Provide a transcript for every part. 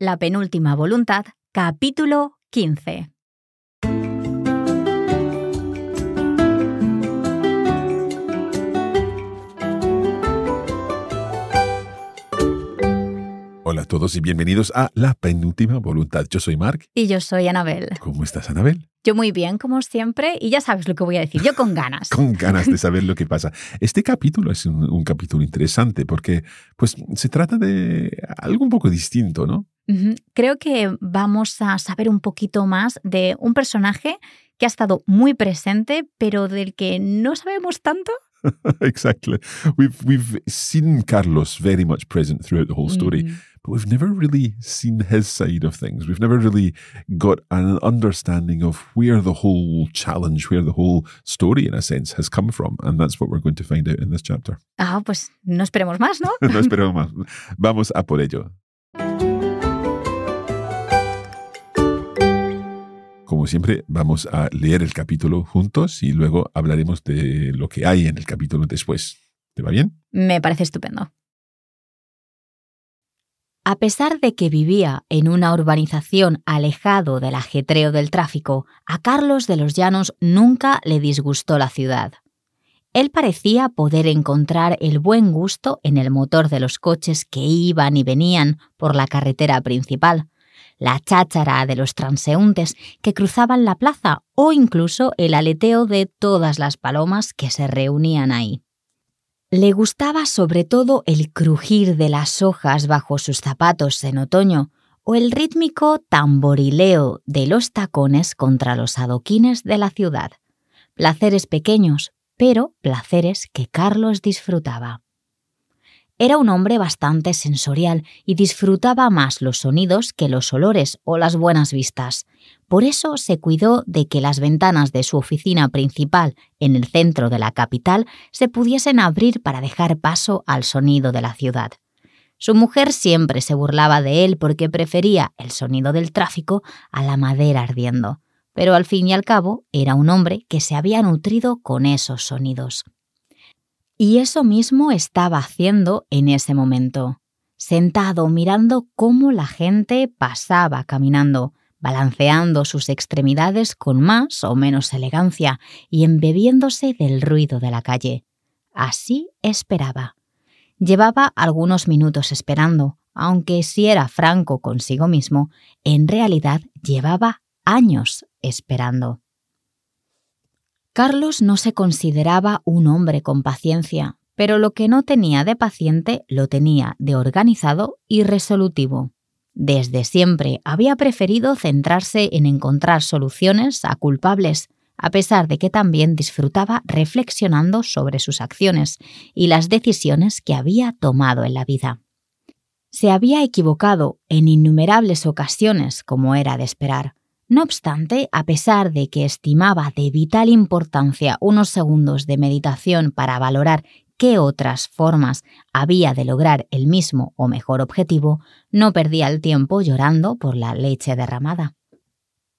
La penúltima voluntad, capítulo 15. Hola a todos y bienvenidos a La Penúltima Voluntad. Yo soy Mark. Y yo soy Anabel. ¿Cómo estás, Anabel? Yo muy bien, como siempre, y ya sabes lo que voy a decir, yo con ganas. con ganas de saber lo que pasa. Este capítulo es un, un, capítulo interesante porque pues, se trata de algo un poco distinto, ¿no? Creo que vamos a saber un poquito más de un personaje que ha estado muy presente, pero del que no sabemos tanto. exactly. We've we've seen Carlos very much present throughout the whole story, mm. but we've never really seen his side of things. We've never really got an understanding of where the whole challenge, where the whole story, in a sense, has come from, and that's what we're going to find out in this chapter. Ah, pues no esperemos más, ¿no? no esperemos más. Vamos a por ello. Como siempre, vamos a leer el capítulo juntos y luego hablaremos de lo que hay en el capítulo después. ¿Te va bien? Me parece estupendo. A pesar de que vivía en una urbanización alejado del ajetreo del tráfico, a Carlos de los Llanos nunca le disgustó la ciudad. Él parecía poder encontrar el buen gusto en el motor de los coches que iban y venían por la carretera principal, la cháchara de los transeúntes que cruzaban la plaza o incluso el aleteo de todas las palomas que se reunían ahí. Le gustaba sobre todo el crujir de las hojas bajo sus zapatos en otoño o el rítmico tamborileo de los tacones contra los adoquines de la ciudad. Placeres pequeños, pero placeres que Carlos disfrutaba. Era un hombre bastante sensorial y disfrutaba más los sonidos que los olores o las buenas vistas. Por eso se cuidó de que las ventanas de su oficina principal en el centro de la capital se pudiesen abrir para dejar paso al sonido de la ciudad. Su mujer siempre se burlaba de él porque prefería el sonido del tráfico a la madera ardiendo, pero al fin y al cabo era un hombre que se había nutrido con esos sonidos. Y eso mismo estaba haciendo en ese momento, sentado mirando cómo la gente pasaba caminando, balanceando sus extremidades con más o menos elegancia y embebiéndose del ruido de la calle. Así esperaba. Llevaba algunos minutos esperando, aunque si era franco consigo mismo, en realidad llevaba años esperando. Carlos no se consideraba un hombre con paciencia, pero lo que no tenía de paciente lo tenía de organizado y resolutivo. Desde siempre había preferido centrarse en encontrar soluciones a culpables, a pesar de que también disfrutaba reflexionando sobre sus acciones y las decisiones que había tomado en la vida. Se había equivocado en innumerables ocasiones, como era de esperar, no obstante, a pesar de que estimaba de vital importancia unos segundos de meditación para valorar qué otras formas había de lograr el mismo o mejor objetivo, no perdía el tiempo llorando por la leche derramada.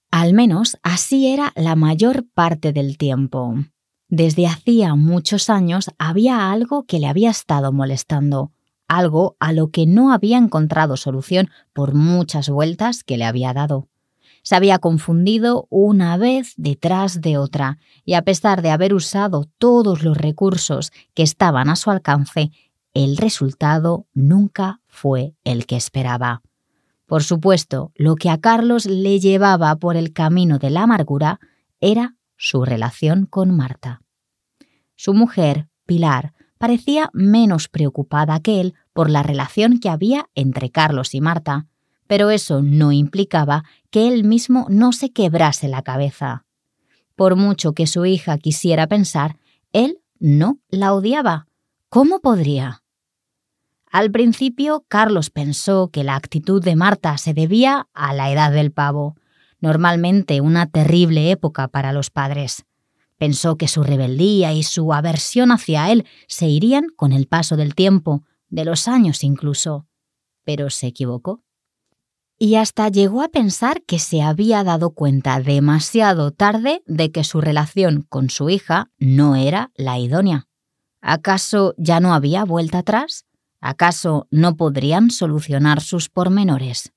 Al menos así era la mayor parte del tiempo. Desde hacía muchos años había algo que le había estado molestando, algo a lo que no había encontrado solución por muchas vueltas que le había dado. Se había confundido una vez detrás de otra, y a pesar de haber usado todos los recursos que estaban a su alcance, el resultado nunca fue el que esperaba. Por supuesto, lo que a Carlos le llevaba por el camino de la amargura era su relación con Marta. Su mujer, Pilar, parecía menos preocupada que él por la relación que había entre Carlos y Marta, pero eso no implicaba que él mismo no se quebrase la cabeza. Por mucho que su hija quisiera pensar, él no la odiaba. ¿Cómo podría? Al principio, Carlos pensó que la actitud de Marta se debía a la edad del pavo, normalmente una terrible época para los padres. Pensó que su rebeldía y su aversión hacia él se irían con el paso del tiempo, de los años incluso. Pero se equivocó y hasta llegó a pensar que se había dado cuenta demasiado tarde de que su relación con su hija no era la idónea. ¿Acaso ya no había vuelta atrás? ¿Acaso no podrían solucionar sus pormenores?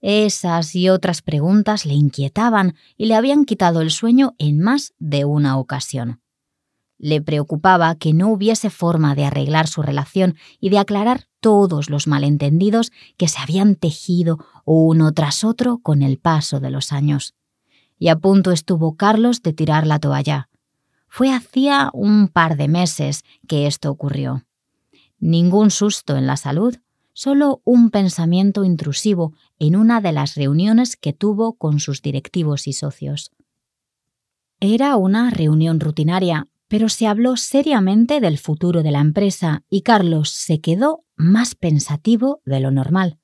Esas y otras preguntas le inquietaban y le habían quitado el sueño en más de una ocasión. Le preocupaba que no hubiese forma de arreglar su relación y de aclarar todos los malentendidos que se habían tejido uno tras otro con el paso de los años. Y a punto estuvo Carlos de tirar la toalla. Fue hacía un par de meses que esto ocurrió. Ningún susto en la salud, solo un pensamiento intrusivo en una de las reuniones que tuvo con sus directivos y socios. Era una reunión rutinaria, pero se habló seriamente del futuro de la empresa y Carlos se quedó más pensativo de lo normal.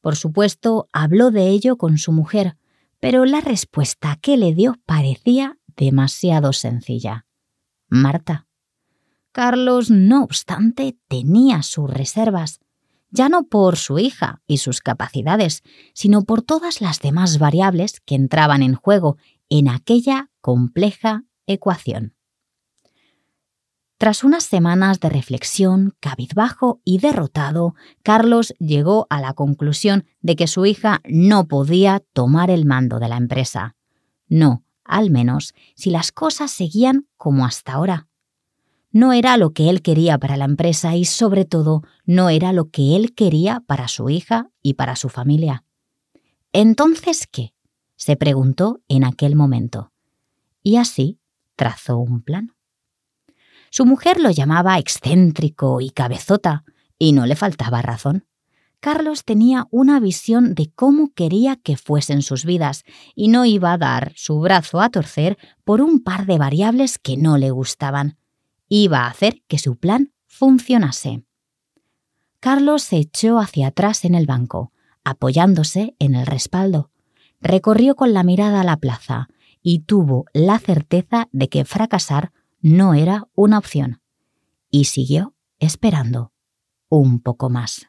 Por supuesto, habló de ello con su mujer, pero la respuesta que le dio parecía demasiado sencilla. Marta. Carlos, no obstante, tenía sus reservas ya no por su hija y sus capacidades, sino por todas las demás variables que entraban en juego en aquella compleja ecuación. Tras unas semanas de reflexión, cabizbajo y derrotado, Carlos llegó a la conclusión de que su hija no podía tomar el mando de la empresa. No, al menos, si las cosas seguían como hasta ahora no era lo que él quería para la empresa y sobre todo no era lo que él quería para su hija y para su familia. Entonces, ¿qué? se preguntó en aquel momento. Y así trazó un plan. Su mujer lo llamaba excéntrico y cabezota, y no le faltaba razón. Carlos tenía una visión de cómo quería que fuesen sus vidas y no iba a dar su brazo a torcer por un par de variables que no le gustaban iba a hacer que su plan funcionase. Carlos se echó hacia atrás en el banco, apoyándose en el respaldo. Recorrió con la mirada la plaza y tuvo la certeza de que fracasar no era una opción. Y siguió esperando un poco más.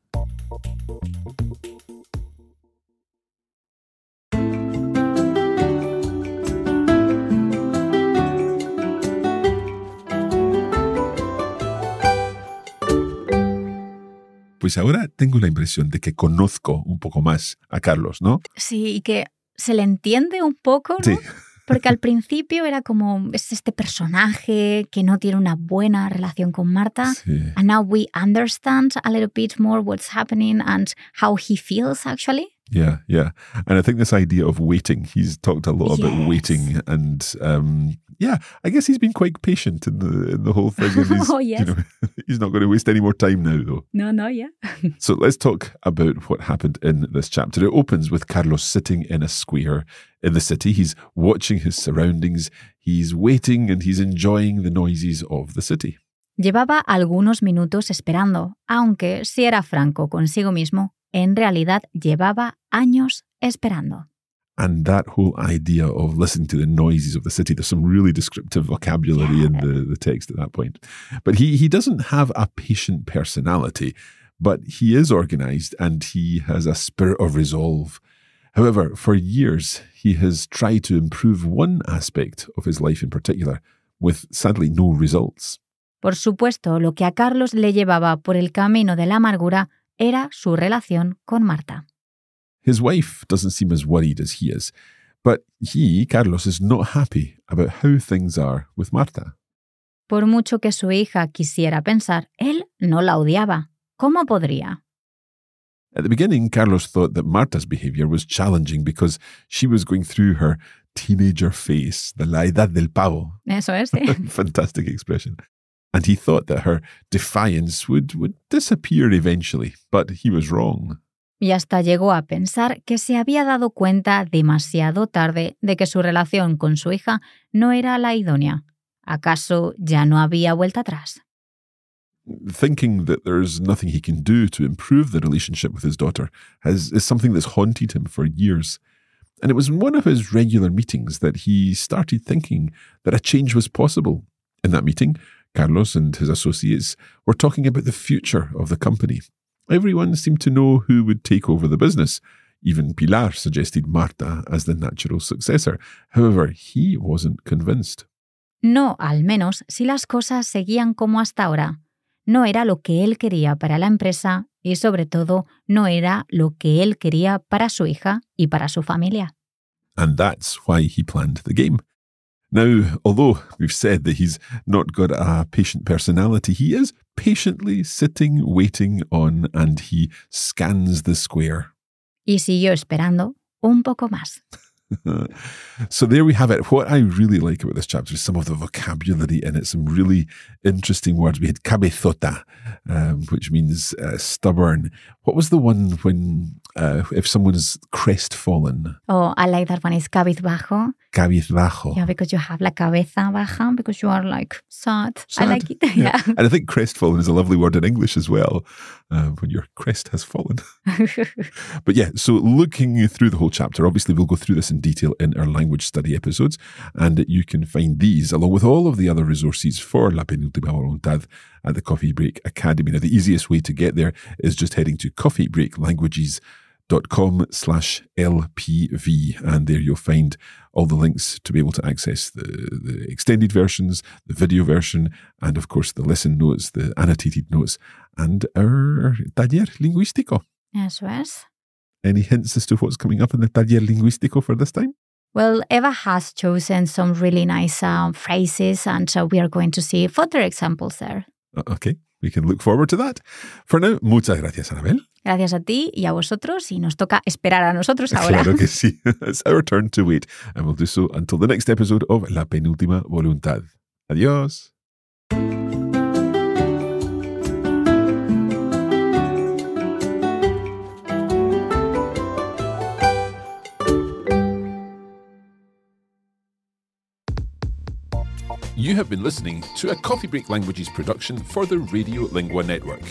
Pues ahora tengo la impresión de que conozco un poco más a Carlos, ¿no? Sí, y que se le entiende un poco, ¿no? Sí. Porque al principio era como, es este personaje que no tiene una buena relación con Marta. Sí. And now we understand a little bit more what's happening and how he feels actually. Yeah, yeah. And I think this idea of waiting, he's talked a lot about waiting and um yeah, I guess he's been quite patient in the in the whole thing. He's, Oh, yes. you know, he's not going to waste any more time now though. No, no, yeah. So let's talk about what happened in this chapter. It opens with Carlos sitting in a square in the city. He's watching his surroundings, he's waiting and he's enjoying the noises of the city. Llevaba algunos minutos esperando, aunque, si era franco consigo mismo, en realidad llevaba años esperando. And that whole idea of listening to the noises of the city, there's some really descriptive vocabulary in the, the text at that point. But he, he doesn't have a patient personality, but he is organized and he has a spirit of resolve. However, for years, he has tried to improve one aspect of his life in particular, with sadly no results. Por supuesto, lo que a Carlos le llevaba por el camino de la amargura era su relación con Marta. His wife doesn't seem as worried as he is, but he, Carlos, is not happy about how things are with Marta. Por mucho que su hija quisiera pensar, él no la odiaba. ¿Cómo podría? At the beginning, Carlos thought that Marta's behaviour was challenging because she was going through her teenager face, the la edad del pavo. Eso es, sí. Fantastic expression. And he thought that her defiance would, would disappear eventually, but he was wrong. Y hasta llegó a pensar que se había dado cuenta demasiado tarde de que su relación con su hija no era la idónea. ¿Acaso ya no había vuelta atrás? Thinking that there's nothing he can do to improve the relationship with his daughter has, is something that's haunted him for years. And it was in one of his regular meetings that he started thinking that a change was possible. In that meeting, Carlos and his associates were talking about the future of the company. Everyone seemed to know who would take over the business. Even Pilar suggested Marta as the natural successor. However, he wasn't convinced. No, al menos si las cosas seguían como hasta ahora. No era lo que él quería para la empresa y sobre todo no era lo que él quería para su hija y para su familia. And that's why he planned the game. Now, although we've said that he's not got a patient personality, he is patiently sitting, waiting on, and he scans the square. Y siguió esperando un poco más. so there we have it. What I really like about this chapter is some of the vocabulary in it, some really interesting words. We had cabezota, um, which means uh, stubborn. What was the one when uh, if someone's crestfallen? Oh, I like that one. It's cabizbajo. Cabizbajo. Yeah, because you have la cabeza baja, because you are like sad. sad. I like it. Yeah. yeah. And I think crestfallen is a lovely word in English as well, uh, when your crest has fallen. but yeah, so looking through the whole chapter, obviously we'll go through this in detail in our language study episodes, and you can find these along with all of the other resources for La Penúltima Voluntad at the Coffee Break Academy. Now, the easiest way to get there is just heading to coffeebreaklanguages.com slash LPV. And there you'll find all the links to be able to access the, the extended versions, the video version, and of course the lesson notes, the annotated notes, and our taller lingüístico. Eso es. Any hints as to what's coming up in the taller lingüístico for this time? Well, Eva has chosen some really nice uh, phrases, and so we are going to see further examples there. Okay, we can look forward to that. For now, muchas gracias, Anabel. Gracias a ti y a vosotros, y nos toca esperar a nosotros ahora. Claro que sí. It's our turn to wait, and we'll do so until the next episode of La Penúltima Voluntad. Adiós. You have been listening to a Coffee Break Languages production for the Radio Lingua Network.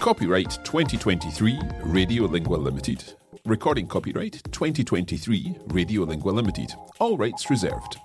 Copyright 2023 Radio Lingua Limited. Recording copyright 2023 Radio Lingua Limited. All rights reserved.